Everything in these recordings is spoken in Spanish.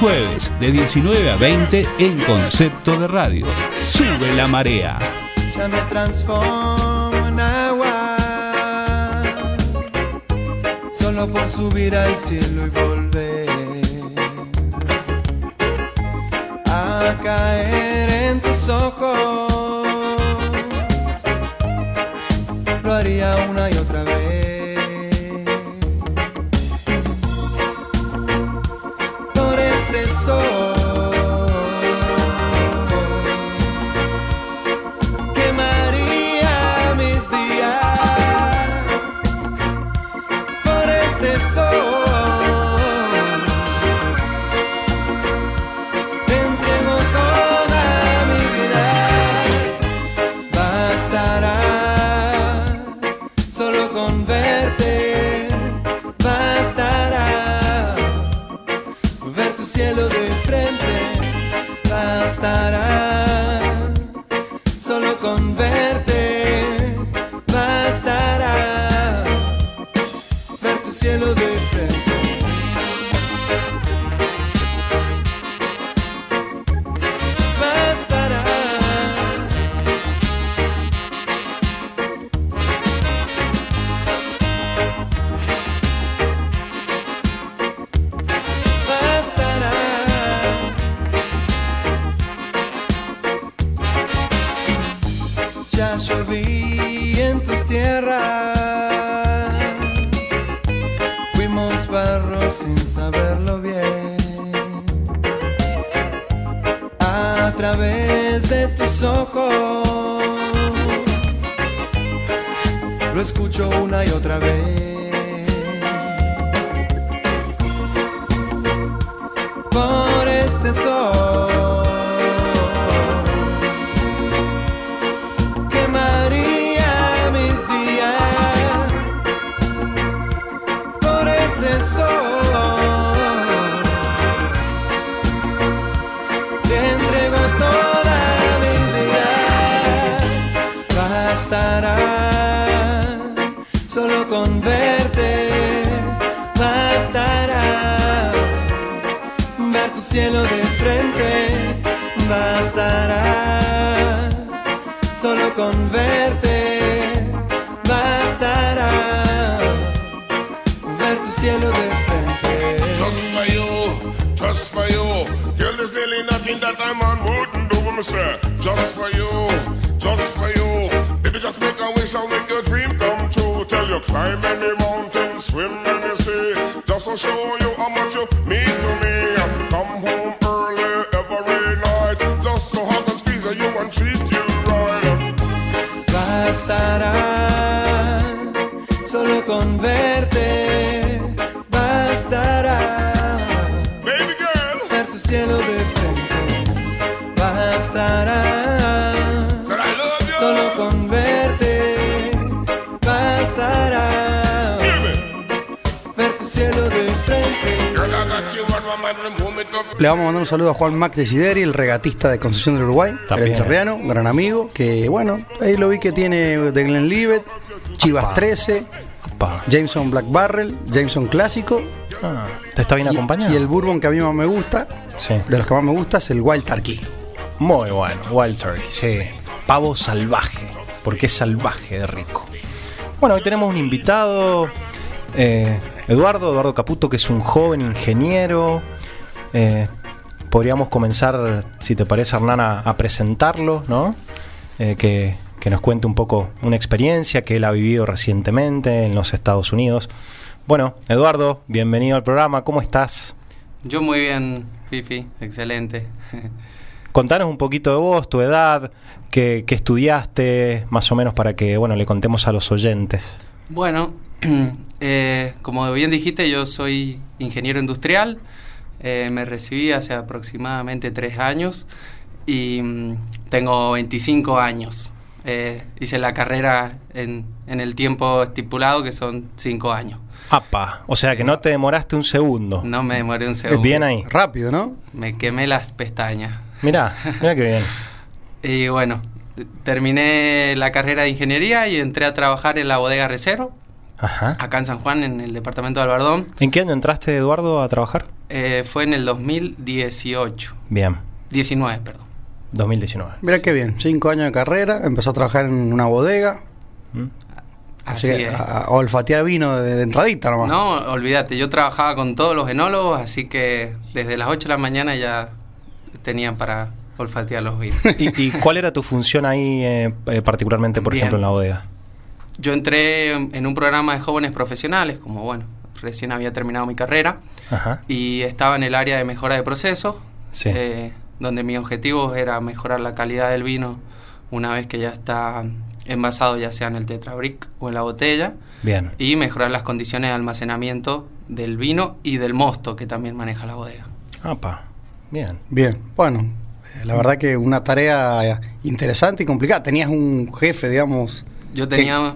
Jueves de 19 a 20 en concepto de radio. Sube la marea. Ya me transformo en agua. Solo por subir al cielo y volver a caer en tus ojos. Lo haría una sound like your dream Le vamos a mandar un saludo a Juan Mac de Sideri, el regatista de Concepción del Uruguay, el También. entrerriano, un gran amigo, que bueno, ahí lo vi que tiene de Glenlivet, Chivas Apa. 13, Opa. Jameson Black Barrel, Jameson Clásico Ah, ¿Te está bien y, acompañado? y el bourbon que a mí más me gusta, Sí. de los que más me gusta, es el Wild Turkey. Muy bueno, Wild Turkey, sí. Pavo salvaje, porque es salvaje de rico. Bueno, hoy tenemos un invitado, eh, Eduardo, Eduardo Caputo, que es un joven ingeniero. Eh, podríamos comenzar, si te parece, Hernán, a, a presentarlo, ¿no? Eh, que, que nos cuente un poco una experiencia que él ha vivido recientemente en los Estados Unidos. Bueno, Eduardo, bienvenido al programa, ¿cómo estás? Yo muy bien, Fifi, excelente. Contanos un poquito de vos, tu edad, qué, qué estudiaste, más o menos para que bueno le contemos a los oyentes. Bueno, eh, como bien dijiste, yo soy ingeniero industrial. Eh, me recibí hace aproximadamente tres años y mm, tengo 25 años. Eh, hice la carrera en, en el tiempo estipulado, que son cinco años. Apa, o sea que no te demoraste un segundo. No me demoré un segundo. Bien ahí. Rápido, ¿no? Me quemé las pestañas. Mirá, mirá qué bien. Y bueno, terminé la carrera de ingeniería y entré a trabajar en la bodega Recero. Ajá. acá en San Juan, en el departamento de Albardón. ¿En qué año entraste, Eduardo, a trabajar? Eh, fue en el 2018. Bien, 19, perdón. 2019. Mira qué bien, cinco años de carrera, empezó a trabajar en una bodega, ¿Mm? así, Así que es. a, a olfatear vino de, de entradita nomás. No, olvídate, yo trabajaba con todos los enólogos, así que desde las 8 de la mañana ya tenía para olfatear los vinos. ¿Y, y cuál era tu función ahí, eh, eh, particularmente, por Bien. ejemplo, en la bodega? Yo entré en un programa de jóvenes profesionales, como bueno, recién había terminado mi carrera, Ajá. y estaba en el área de mejora de procesos, Sí. eh, donde mi objetivo era mejorar la calidad del vino una vez que ya está envasado, ya sea en el tetrabric o en la botella, Bien. y mejorar las condiciones de almacenamiento del vino y del mosto que también maneja la bodega. Apa. Bien. Bien, bueno, eh, la verdad que una tarea interesante y complicada. Tenías un jefe, digamos. Yo tenía,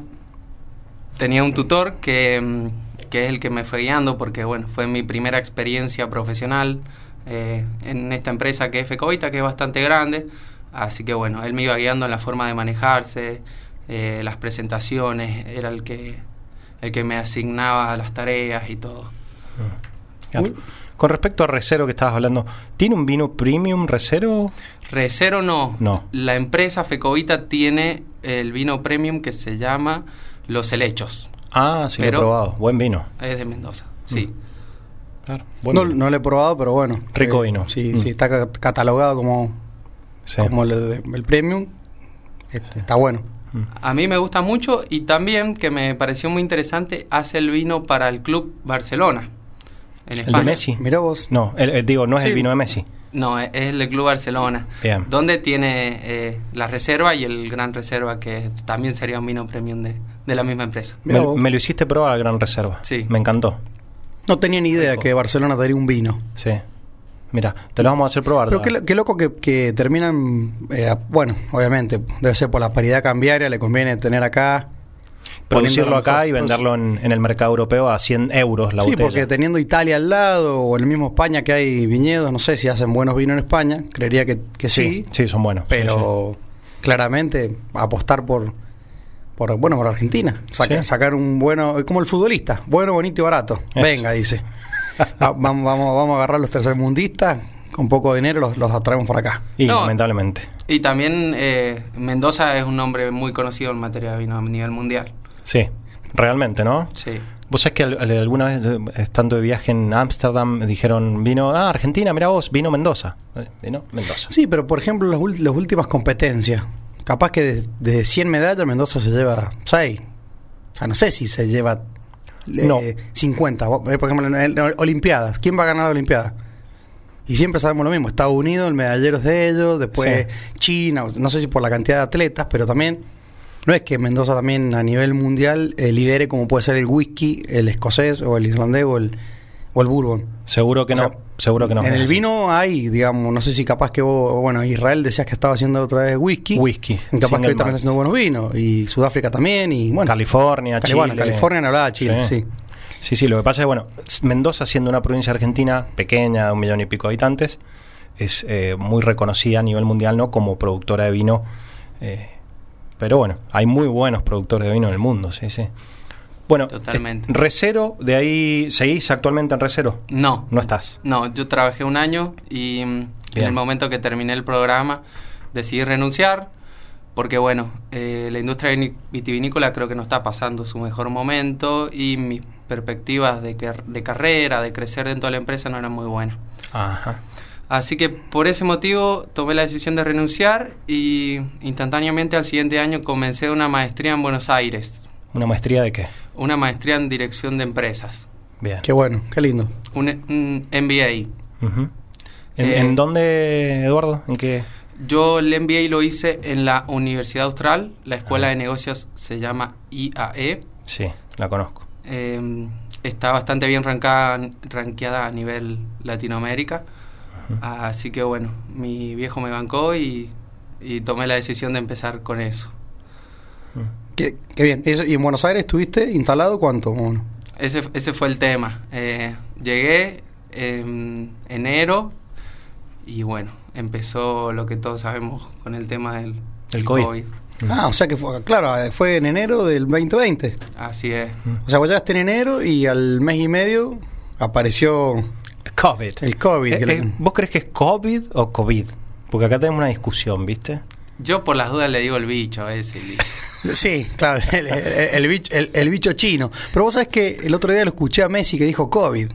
tenía un tutor que, mm, que es el que me fue guiando porque bueno, fue mi primera experiencia profesional eh, en esta empresa que es Fecoita, que es bastante grande. Así que bueno, él me iba guiando en la forma de manejarse, eh, las presentaciones, era el que, el que me asignaba las tareas y todo. Claro. Con respecto a Recero que estabas hablando, ¿tiene un vino premium Recero? Recero no. No. La empresa Fecoita tiene el vino premium que se llama Los Helechos. Ah, sí, lo Pero- he probado. Buen vino. Es de Mendoza, sí. Claro. Buen No, lo he probado, pero bueno. Rico eh, vino. Sí, Mm. sí, está ca- catalogado como, Sí. como el, premium. Es- Está bueno. A mí me gusta mucho y también que me pareció muy interesante hace el vino para el club Barcelona en ¿El de Messi? Mirá vos. No, el- el- digo, no es el Sí. vino de Messi. No, es el club Barcelona. Bien. Donde tiene eh, la reserva y el gran reserva que también sería un vino premium de, de la misma empresa. Me, lo hiciste probar a Gran Reserva. Sí. Me encantó. No tenía ni idea que Barcelona tenía un vino. Sí. Mira, te lo vamos a hacer probar. Pero qué, qué loco que, que terminan, eh, bueno, obviamente, debe ser por la paridad cambiaria, le conviene tener acá. Producirlo acá y venderlo en, en el mercado europeo a 100 euros la sí, botella. porque teniendo Italia al lado o el mismo España que hay viñedos, no sé si hacen buenos vinos en España, creería que, que sí, sí, sí, son buenos. pero claramente apostar por, por bueno, por Argentina, Saca- Sí. sacar un bueno, como el futbolista, bueno, bonito y barato. Eso. Venga, dice. Va- vamos, vamos, vamos a agarrar los tercermundistas, con poco dinero los, los atraemos por acá. Y No. lamentablemente. Y también eh, Mendoza es un nombre muy conocido en materia de vino a nivel mundial. Sí, realmente, ¿no? Sí. Vos sabés que al- al- alguna vez, eh, estando de viaje en Ámsterdam, me dijeron, vino, ah, Argentina, mira vos, vino Mendoza. Eh, Vino Mendoza. Sí, pero por ejemplo, las, últimas competencias, capaz que de, de 100 medallas Mendoza se lleva 6. O sea, no sé si se lleva eh, No. 50. Vos, eh, Por ejemplo, en, en Olimpiadas. ¿Quién va a ganar la Olimpiada? Y siempre sabemos lo mismo. Estados Unidos, el medallero es de ellos, después China, no sé si por la cantidad de atletas, pero también no es que Mendoza también a nivel mundial eh, lidere como puede ser el whisky, el escocés o el irlandés o el, o el bourbon. Seguro que O no, sea, seguro que no. En el vino hay, digamos, no sé si capaz que vos, bueno, Israel decías que estaba haciendo otra vez whisky. Whisky, Y capaz que hoy también está haciendo buenos vinos. Y Sudáfrica también. Y bueno, California, Cali- Chile. bueno, California no hablaba de Chile, sí. Sí, sí, lo que pasa es, bueno, Mendoza siendo una provincia argentina pequeña, un millón y pico de habitantes, es eh, muy reconocida a nivel mundial, ¿no? Como productora de vino. eh, pero bueno, hay muy buenos productores de vino en el mundo, sí, sí. Bueno, Totalmente. eh, Recero, de ahí, ¿seguís actualmente en Recero? No. No estás. No, yo trabajé un año y mm, en el momento que terminé el programa decidí renunciar porque bueno, eh, la industria vitivinícola creo que no está pasando su mejor momento y mis perspectivas de, que- de carrera, de crecer dentro de la empresa no eran muy buenas. Ajá. Así que por ese motivo tomé la decisión de renunciar y instantáneamente al siguiente año comencé una maestría en Buenos Aires, ¿Una maestría de qué? una maestría en dirección de empresas, Bien. qué bueno, qué lindo. un, un MBA. Ujú. ¿En, Eh, en dónde, Eduardo? ¿En qué? Yo el MBA lo hice en la Universidad Austral, la Escuela Ah. de Negocios se llama IAE. Sí, la conozco. Eh, está bastante bien rancada, rankeada a nivel Latinoamérica. Así que bueno, mi viejo me bancó y, y tomé la decisión de empezar con eso. Qué, qué bien. Eso- ¿Y en Buenos Aires estuviste instalado cuánto? Bueno, Ese, ese fue el tema. Eh, llegué en enero y bueno, empezó lo que todos sabemos con el tema del, El COVID. Ah, o sea que fue, claro, eh, fue en enero del 2020. Así es. O sea, vos llegaste en enero y al mes y medio apareció COVID. el COVID. Eh, eh, ¿Vos crees que es COVID o COVID? Porque acá tenemos una discusión, ¿viste? Yo por las dudas le digo el bicho a ese. li- Sí, claro, el, el- el bicho, el- el bicho chino. Pero vos sabés que el otro día lo escuché a Messi que dijo COVID.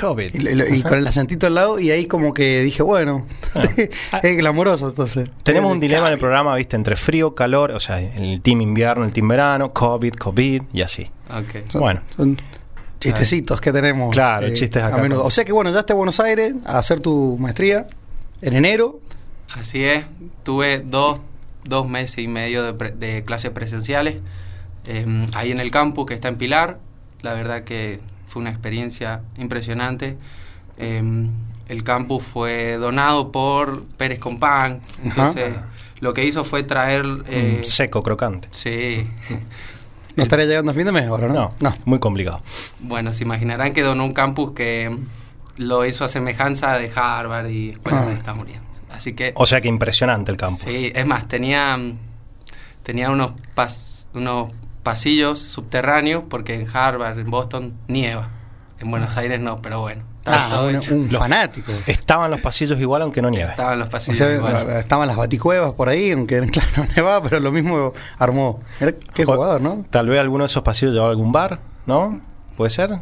COVID. Y, lo- y con el acentito al lado, y ahí como que dije, bueno, es glamoroso entonces. Tenemos un dilema en el programa, ¿viste? Entre frío, calor, o sea, el team invierno, el team verano, COVID, COVID y así. Ok. Son- Bueno. Son chistecitos que tenemos. eh, Claro, chistes acá a menudo. O sea que bueno, ya a Buenos Aires a hacer tu maestría en enero. Así es. Tuve dos, dos meses y medio de, pre- de clases presenciales eh, ahí en el campus que está en Pilar. La verdad que fue una experiencia impresionante. Eh, el campus fue donado por Pérez Compán. Entonces, lo que hizo fue traer... eh, Mm, seco, crocante. sí. No estaría llegando a fin de mes ahora, ¿no? No, muy complicado. Bueno, se imaginarán que donó un campus que lo hizo a semejanza de Harvard y escuelas Ah. de Estados Unidos. Así que... O sea que impresionante el campo. Sí, es más, tenía, tenía unos, pas- unos pasillos subterráneos porque en Harvard, en Boston, nieva. En Buenos Aires no, pero bueno. Ah, un, un fanático. Estaban los pasillos igual aunque no nieve. Estaban los O pasillos sea, igual. estaban las baticuevas por ahí, aunque claro, no nevaba, pero lo mismo armó. Qué O- jugador, ¿no? Tal vez alguno de esos pasillos llevaba algún bar, ¿no? ¿Puede ser? No,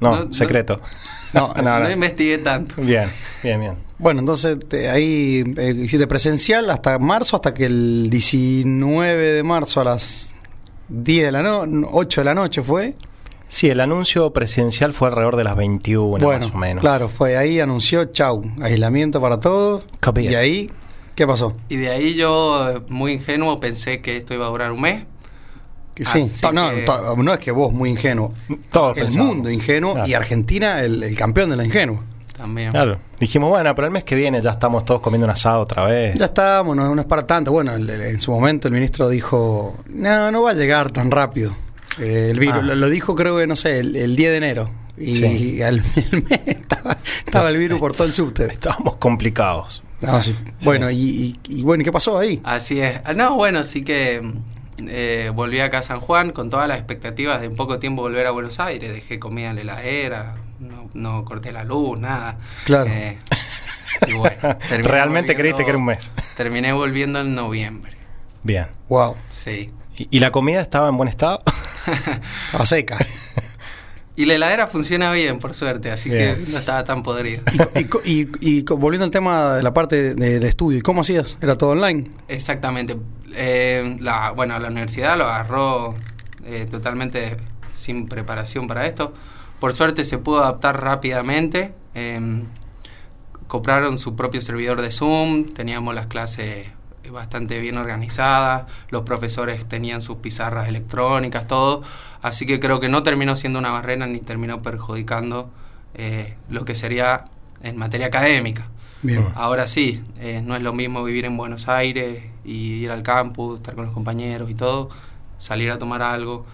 No, no. secreto. No, no, no no. investigué tanto. Bien, bien, bien. Bueno, entonces te- ahí eh, hiciste presencial hasta marzo, hasta que el 19 de marzo a las 10 de la noche, 8 de la noche fue. Sí, el anuncio presidencial fue alrededor de las 21 bueno, más o menos. claro, fue ahí, anunció, chau, aislamiento para todos. Y ahí, ¿qué pasó? Y de ahí yo, muy ingenuo, pensé que esto iba a durar un mes. Que sí, no, que- no es que vos muy ingenuo, Todos el mundo ingenuo Claro. y Argentina el, el campeón de la ingenua. También. Claro. Dijimos, bueno, pero el mes que viene ya estamos todos comiendo un asado otra vez. Ya estamos, no, no es para tanto. Bueno, el- el- en su momento el ministro dijo, no, no va a llegar tan rápido. Eh, el virus, Ah. lo, lo dijo creo que, no sé, el, el 10 de enero. Y, Sí. al el mes estaba, estaba el virus por todo el subte. Estábamos complicados. No, sí. Bueno, y, y- y bueno, ¿y qué pasó ahí? Así es. Ah, No, bueno, sí que eh, volví acá a San Juan con todas las expectativas de en poco tiempo volver a Buenos Aires. Dejé comida en la heladera, no, no corté la luz, nada. Claro. Eh, y bueno, terminé Realmente creíste que era un mes. Terminé volviendo en noviembre. Bien. Wow, Sí. ¿Y, y la comida estaba en buen estado? estaba seca. Y la heladera funciona bien, por suerte, así Bien. que no estaba tan podrida. Y, co- y- y volviendo al tema de la parte de, de estudio, ¿y cómo hacías? ¿Era todo online? Exactamente. Eh, la, bueno, la universidad lo agarró eh, totalmente sin preparación para esto. Por suerte se pudo adaptar rápidamente. eh, compraron su propio servidor de Zoom, teníamos las clases bastante bien organizadas, los profesores tenían sus pizarras electrónicas, todo. Así que creo que no terminó siendo una barrera ni terminó perjudicando eh, lo que sería en materia académica. Bien. Ahora sí, eh, no es lo mismo vivir en Buenos Aires y ir al campus, estar con los compañeros y todo, salir a tomar algo,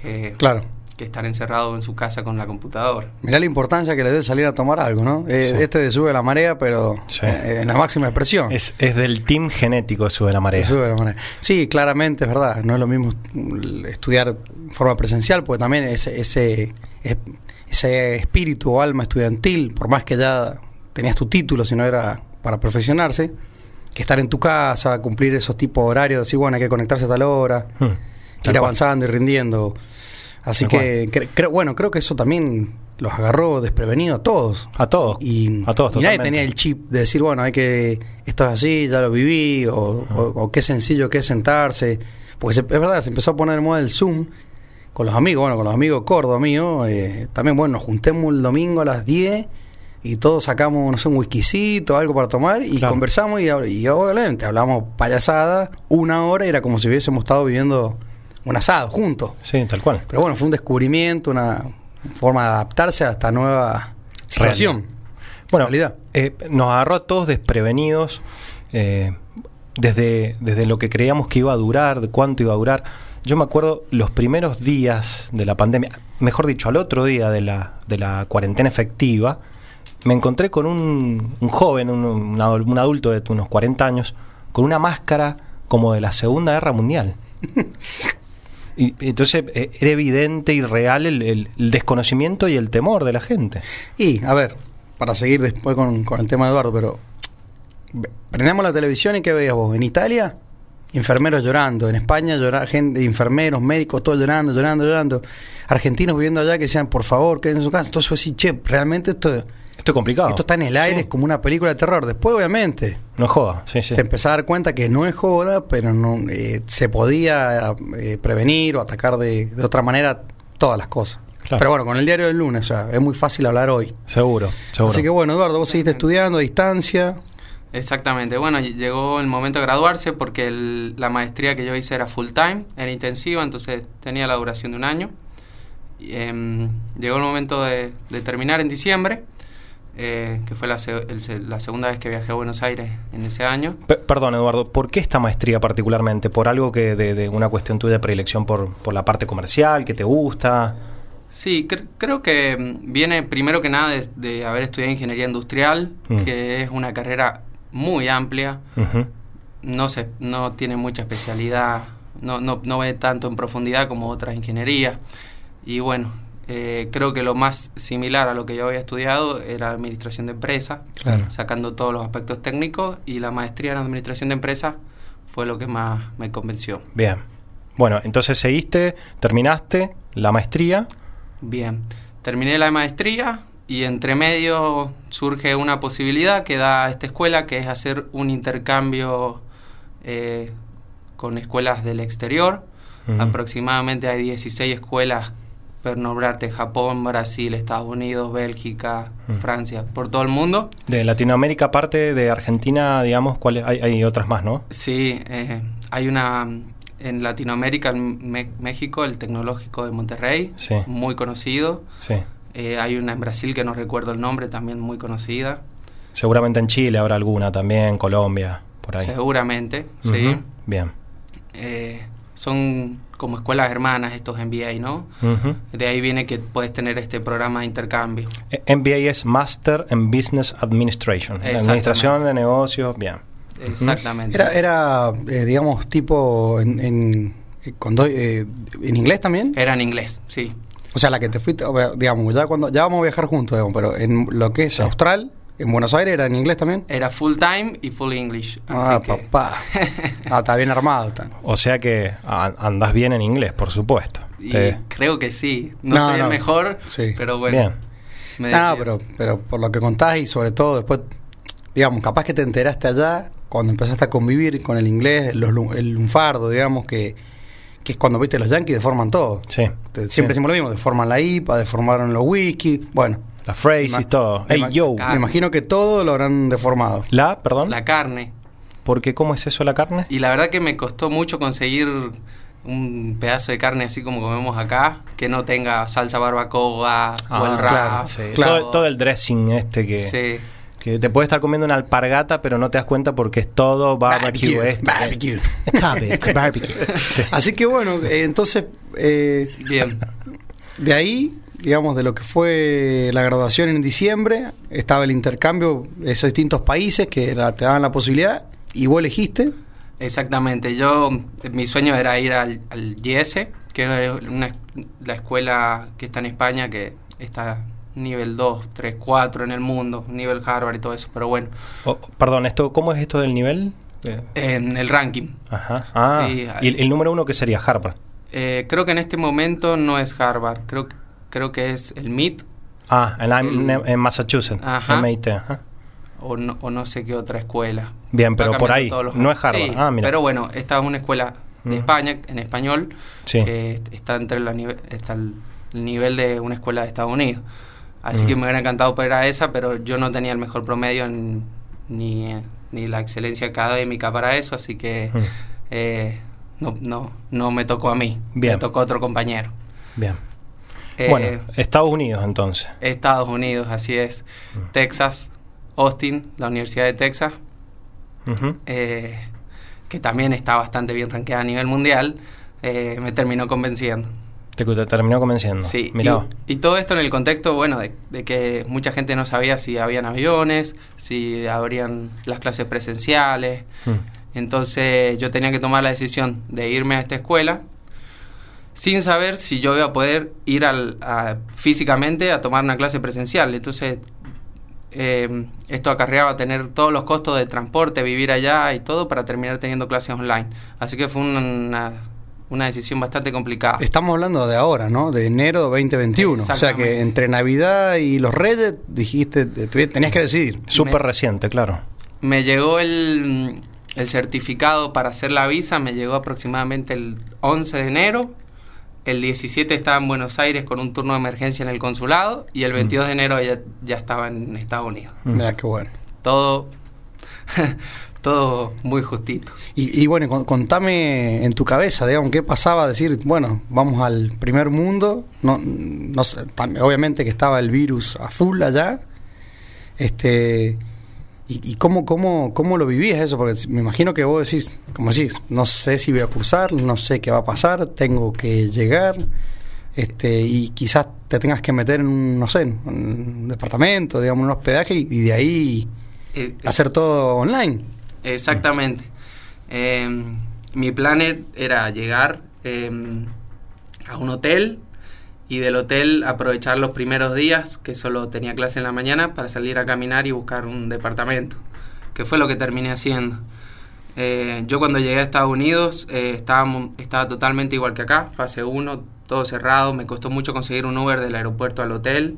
que, Claro. Que estar encerrado en su casa con la computadora. Mirá la importancia que le debe salir a tomar algo, ¿no? Eh, Sí. Este de sube la marea, pero Sí. eh, en la máxima expresión. Es, es del team genético de Sube la Marea. Sube la marea. Sí, claramente es verdad. No es lo mismo estudiar en forma presencial, porque también ese, ese, es- ese espíritu o alma estudiantil, por más que ya tenías tu título, si no era para profesionarse, que estar en tu casa, cumplir esos tipos de horarios, decir, bueno, hay que conectarse a tal hora, Hmm. Tal ir cual. avanzando y rindiendo. Así que, cre- creo, bueno, creo que eso también los agarró desprevenidos a todos. A todos. Y, a todos, y nadie tenía el chip de decir, bueno, hay que, esto es así, ya lo viví, o, o- o qué sencillo que es sentarse. Porque se- es verdad, se empezó a poner de moda el Zoom con los amigos, bueno, con los amigos Córdoba míos. eh, también, bueno, nos juntemos el domingo a las 10 y todos sacamos, no sé, un whiskycito, algo para tomar y Claro. conversamos y, y obviamente hablamos payasada una hora y era como si hubiésemos estado viviendo un asado juntos. Sí, tal cual. Pero bueno, fue un descubrimiento, una forma de adaptarse a esta nueva situación. Bueno, eh, nos agarró a todos desprevenidos eh, desde, desde lo que creíamos que iba a durar, de cuánto iba a durar. Yo me acuerdo los primeros días de la pandemia, mejor dicho, al otro día de la, de la cuarentena efectiva, me encontré con un, un joven, un, un adulto de unos 40 años, con una máscara como de la Segunda Guerra Mundial. Y entonces eh, era evidente y real el, desconocimiento y el temor de la gente. Y, a ver, para seguir después con, con el tema de Eduardo, pero prendemos la televisión y ¿qué veías vos? En Italia, enfermeros llorando, en España, llora, gente, enfermeros, médicos, todos llorando, llorando, llorando. Argentinos viviendo allá que decían, por favor, quédense en su casa. Entonces, sí, che, realmente esto, Esto es complicado. esto está en el aire, Sí. es como una película de terror. Después, obviamente, No joda, sí, sí. te empezás a dar cuenta que no es joda, pero no eh, se podía eh, prevenir o atacar de, de otra manera todas las cosas. Claro. Pero bueno, con el diario del lunes, o sea, es muy fácil hablar hoy. Seguro, seguro. Así que bueno, Eduardo, vos seguiste estudiando a distancia. Exactamente. Bueno, ll- llegó el momento de graduarse porque el- la maestría que yo hice era full time, era intensiva, entonces tenía la duración de un año. Em, llegó el momento de, de terminar en diciembre, eh, que fue la, el la segunda vez que viajé a Buenos Aires en ese año. Pe- perdón, Eduardo, ¿por qué esta maestría particularmente? ¿Por algo que de, de una cuestión tuya de predilección por, por la parte comercial, que te gusta? Sí, cre- creo que mm, viene primero que nada de, de haber estudiado ingeniería industrial, Mm. que es una carrera muy amplia, no se, no tiene mucha especialidad, no, no, no ve tanto en profundidad como otras ingenierías. Y bueno, eh, creo que lo más similar a lo que yo había estudiado era administración de empresa, Claro. sacando todos los aspectos técnicos y la maestría en administración de empresa fue lo que más me convenció. Bien. Bueno, entonces seguiste, terminaste la maestría. Bien, terminé la maestría y entre medio surge una posibilidad que da esta escuela, que es hacer un intercambio eh, con escuelas del exterior. Aproximadamente hay 16 escuelas, por nombrarte Japón, Brasil, Estados Unidos, Bélgica. Francia, por todo el mundo. De Latinoamérica, aparte de Argentina, digamos, ¿cuáles? Hay, hay otras más, ¿no? Sí, eh, hay una en Latinoamérica, en México, el Tecnológico de Monterrey, Sí. muy conocido. Sí. Eh, hay una en Brasil que no recuerdo el nombre, también muy conocida. Seguramente en Chile habrá alguna también, Colombia, por ahí. Seguramente, Ujú. sí. Bien. Eh, son como escuelas hermanas estos MBA, ¿no? Ujú. De ahí viene que puedes tener este programa de intercambio. Eh, MBA es Master en Business Administration. Administración de negocios, bien. Exactamente. Era, era eh, digamos, tipo en, en, eh, con do- eh, en inglés también. Era en inglés, sí. O sea, la que te fuiste, digamos, ya cuando ya vamos a viajar juntos, digamos, pero en lo que es Sí. Austral, en Buenos Aires, era en inglés también. Era full time y full English. Ah, así que- papá. Ah, está bien armado. está. O sea que andás bien en inglés, por supuesto. Y Te- creo que sí. No, No, soy no. el mejor, Sí. pero bueno. Bien. me No, pero, pero por lo que contás y sobre todo después, digamos, capaz que te enteraste allá cuando empezaste a convivir con el inglés, los el lunfardo, digamos, que, que es cuando, viste, los yankees deforman todo. Sí. Te- Siempre Sí. decimos lo mismo, deforman la IPA, deformaron los whisky, bueno. Las phrases, todo. me Hey, yo. Me imagino que todo lo habrán deformado. La, perdón. La carne. Porque ¿cómo es eso la carne? Y la verdad que me costó mucho conseguir un pedazo de carne así como comemos acá, que no tenga salsa barbacoa o el Ah, rap. claro, Sí, Claro. Todo, todo el dressing este que, Sí. Que te puede estar comiendo una alpargata, pero no te das cuenta porque es todo barbecue. Barbecue, este. barbecue. Barbecue, barbecue. Sí. Así que bueno, eh, entonces, eh, Bien. de ahí, digamos, de lo que fue la graduación en diciembre, estaba el intercambio de esos distintos países que la- te daban la posibilidad y vos elegiste. Exactamente. Yo, mi sueño era ir al, al IES, que es una, la escuela que está en España, que está nivel 2, 3, 4 en el mundo, nivel Harvard y todo eso. Pero bueno, Oh, perdón, esto, ¿cómo es esto del nivel? Eh, en el ranking. Ajá. Ah, Sí, y el, el número uno que sería Harvard. Eh, creo que en este momento no es Harvard, creo, creo que es el MIT Ah, en, El- en Massachusetts, Ajá. MIT. ajá. o no, o no sé qué otra escuela. Bien, pero por ahí, no es Harvard. Sí, Ah, mira. pero bueno, esta es una escuela de Mm. España, en español, Sí. que está entre la nive- está el nivel de una escuela de Estados Unidos. Así Mm. que me hubiera encantado poder a esa, pero yo no tenía el mejor promedio en- ni, ni la excelencia académica para eso, así que Mm. eh, no, no, no me tocó a mí, Bien. me tocó a otro compañero. Bien. Eh, bueno, Estados Unidos entonces. Estados Unidos, así es. Mm. Texas, Austin, la Universidad de Texas, eh, que también está bastante bien rankeada a nivel mundial, eh, me terminó convenciendo. Te, te terminó convenciendo. Sí, Mirá. y, y todo esto en el contexto, bueno, de, de que mucha gente no sabía si habían aviones, si habrían las clases presenciales. Mm. Entonces yo tenía que tomar la decisión de irme a esta escuela sin saber si yo iba a poder ir al, a- físicamente a tomar una clase presencial. Entonces eh, esto acarreaba tener todos los costos de transporte, vivir allá y todo para terminar teniendo clases online. Así que fue una, una decisión bastante complicada. Estamos hablando de ahora, ¿no? De enero de 2021. O sea que entre Navidad y los Reyes dijiste, te- te- tenías que decidir. Súper reciente, claro. Me llegó el, el certificado para hacer la visa, me llegó aproximadamente el 11 de enero. El 17 estaba en Buenos Aires con un turno de emergencia en el consulado y el 22 de enero ya, ya estaba en Estados Unidos. Mira qué bueno. Todo, todo muy justito. Y, y bueno, con- contame en tu cabeza, digamos, qué pasaba decir, bueno, vamos al primer mundo. No, no sé, obviamente que estaba el virus a full allá. Este. ¿Y, y cómo, cómo, cómo lo vivías eso? Porque me imagino que vos decís, como decís, no sé si voy a cursar, no sé qué va a pasar, tengo que llegar. Este, y quizás te tengas que meter en un, no sé, en un departamento, digamos, un hospedaje y, y de ahí Eh, hacer todo online. Exactamente. Eh, mi plan er- era llegar eh, a un hotel y del hotel aprovechar los primeros días, que solo tenía clase en la mañana, para salir a caminar y buscar un departamento, que fue lo que terminé haciendo. Eh, yo cuando llegué a Estados Unidos eh, estaba, estaba totalmente igual que acá, fase 1, todo cerrado, me costó mucho conseguir un Uber del aeropuerto al hotel,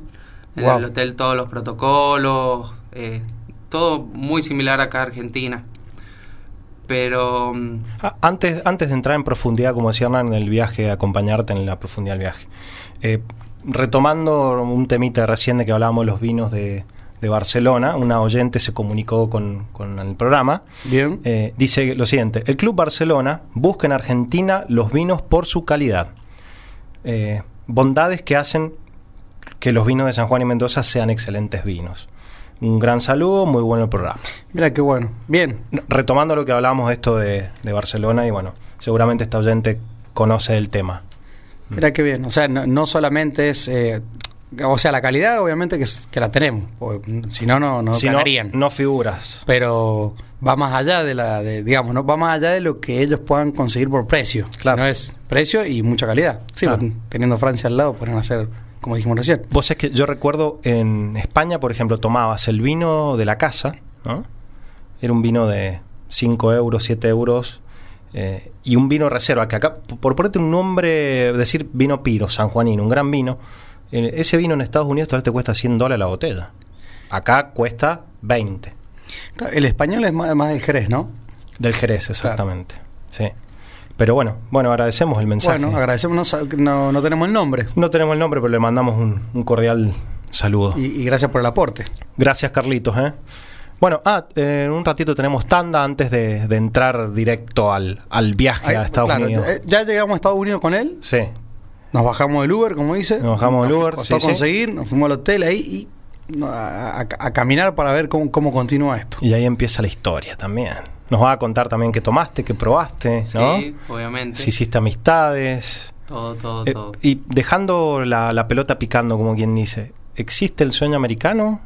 en Wow. el hotel todos los protocolos, eh, todo muy similar acá a Argentina. Pero mm, Antes, antes de entrar en profundidad, como decía Hernán, en el viaje, acompañarte en la profundidad del viaje. eh, retomando un temita recién de que hablábamos de los vinos de, de Barcelona, una oyente se comunicó con, con el programa. Bien. Eh, dice lo siguiente: el Club Barcelona busca en Argentina los vinos por su calidad. Eh, bondades que hacen que los vinos de San Juan y Mendoza sean excelentes vinos. Un gran saludo, muy bueno el programa. Mira qué bueno. Bien. Retomando lo que hablábamos de esto de, de Barcelona, y bueno, seguramente esta oyente conoce el tema. Mira qué bien. O sea, no, no solamente es. eh, o sea, la calidad, obviamente, que, que la tenemos. porque Si no, no, no si no, ganarían. no figuras. Pero va más allá de la. De, digamos, no va más allá de lo que ellos puedan conseguir por precio. Claro. Sino es precio y mucha calidad. Sí, Claro. pues, teniendo Francia al lado, pueden hacer, como dijimos recién. Vos es que yo recuerdo en España, por ejemplo, tomabas el vino de la casa, ¿no? Era un vino de 5 euros, 7 euros, eh, y un vino reserva, que acá, por ponerte un nombre, decir vino Piro, sanjuanino, un gran vino, eh, ese vino en Estados Unidos tal vez te cuesta 100 dólares la botella. Acá cuesta 20. Claro, El español es más, más del Jerez, ¿no? Del Jerez, exactamente. Sí. Pero bueno, bueno, agradecemos el mensaje. Bueno, agradecemos. No, no, no tenemos el nombre. no tenemos el nombre, pero le mandamos un, un cordial saludo. Y, y gracias por el aporte. Gracias, Carlitos. ¿eh? Bueno, ah, en un ratito tenemos tanda antes de, de entrar directo al, al viaje Ahí, a Estados claro, Unidos. eh, Ya llegamos a Estados Unidos con él. sí. Nos bajamos del Uber, como dice. Nos bajamos del Uber, Costó sí, sí. conseguir, nos fuimos al hotel ahí y a- a caminar para ver cómo, cómo continúa esto. Y ahí empieza la historia también. Nos va a contar también qué tomaste, qué probaste, ¿no? sí, obviamente. Si hiciste amistades. Todo, todo, Eh, todo. y dejando la, la pelota picando, como quien dice, ¿existe el sueño americano?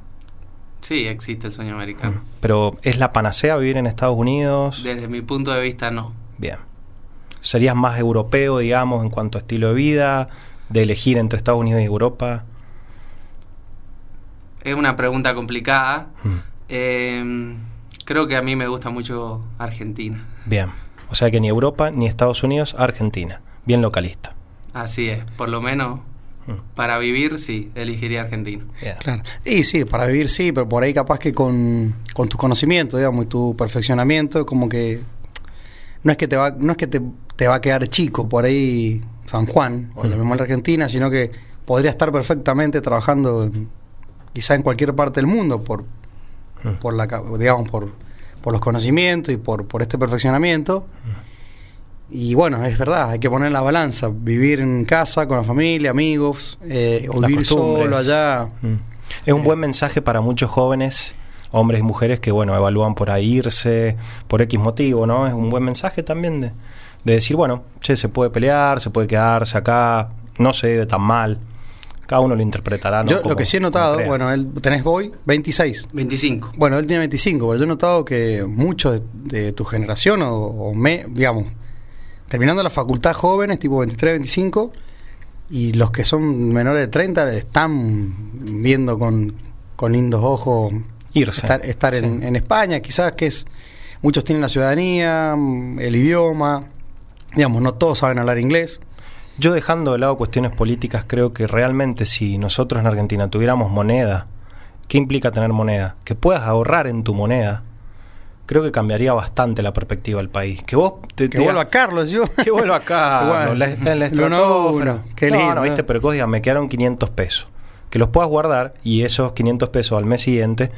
Sí, existe el sueño americano. Pero ¿es la panacea vivir en Estados Unidos? Desde mi punto de vista, no. Bien. ¿Serías más europeo, digamos, en cuanto a estilo de vida? De elegir entre Estados Unidos y Europa. Es una pregunta complicada. Mm. Eh, creo que a mí me gusta mucho Argentina. Bien. O sea que ni Europa, ni Estados Unidos, Argentina. Bien localista. Así es, por lo menos Mm. para vivir, sí, elegiría Argentina. Claro. Y sí, para vivir sí, pero por ahí capaz que con, con tus conocimientos, digamos, y tu perfeccionamiento, como que no es que te va, no es que te, te va a quedar chico por ahí San Juan, o llamémosle Argentina, sino que podría estar perfectamente trabajando en- quizá en cualquier parte del mundo por, Por la digamos, por, por los conocimientos y por, por este perfeccionamiento. Y bueno, es verdad, hay que poner la balanza, vivir en casa, con la familia, amigos, eh, o vivir solo allá. Mm. Es un buen mensaje para muchos jóvenes, hombres y mujeres que, bueno, evalúan por ahí irse, por X motivo, ¿no? Es un buen mensaje también de, de decir, bueno, che, se puede pelear, se puede quedarse acá, no se vive tan mal. Cada uno lo interpretará. ¿no? Yo lo que sí he notado, bueno, él, tenés Boy 26. 25. Bueno, él tiene 25, pero yo he notado que muchos de, de tu generación, o, o me, digamos, terminando la facultad jóvenes, tipo 23, 25, y los que son menores de 30 están viendo con, con lindos ojos Irse. estar, estar en, Sí. en España, quizás que es, muchos tienen la ciudadanía, el idioma, digamos, no todos saben hablar inglés. Yo dejando de lado cuestiones políticas, creo que realmente si nosotros en Argentina tuviéramos moneda, ¿qué implica tener moneda? Que puedas ahorrar en tu moneda, creo que cambiaría bastante la perspectiva del país. Que vos te, Que te vuelva digas- Carlos, yo. Que vuelva acá, Igual. la, en la a uno. Qué no, lindo, no, viste, ¿eh? pero que vos digas, me quedaron 500 pesos. Que los puedas guardar y esos 500 pesos al mes siguiente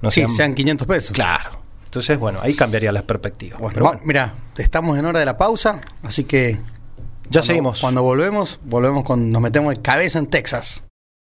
no sí, sean... sean 500 pesos. Claro. Entonces, bueno, ahí cambiaría las perspectivas. Bueno, Pero bueno, mira, estamos en hora de la pausa, así que ya cuando- seguimos. Cuando volvemos, volvemos con nos metemos de cabeza en Texas.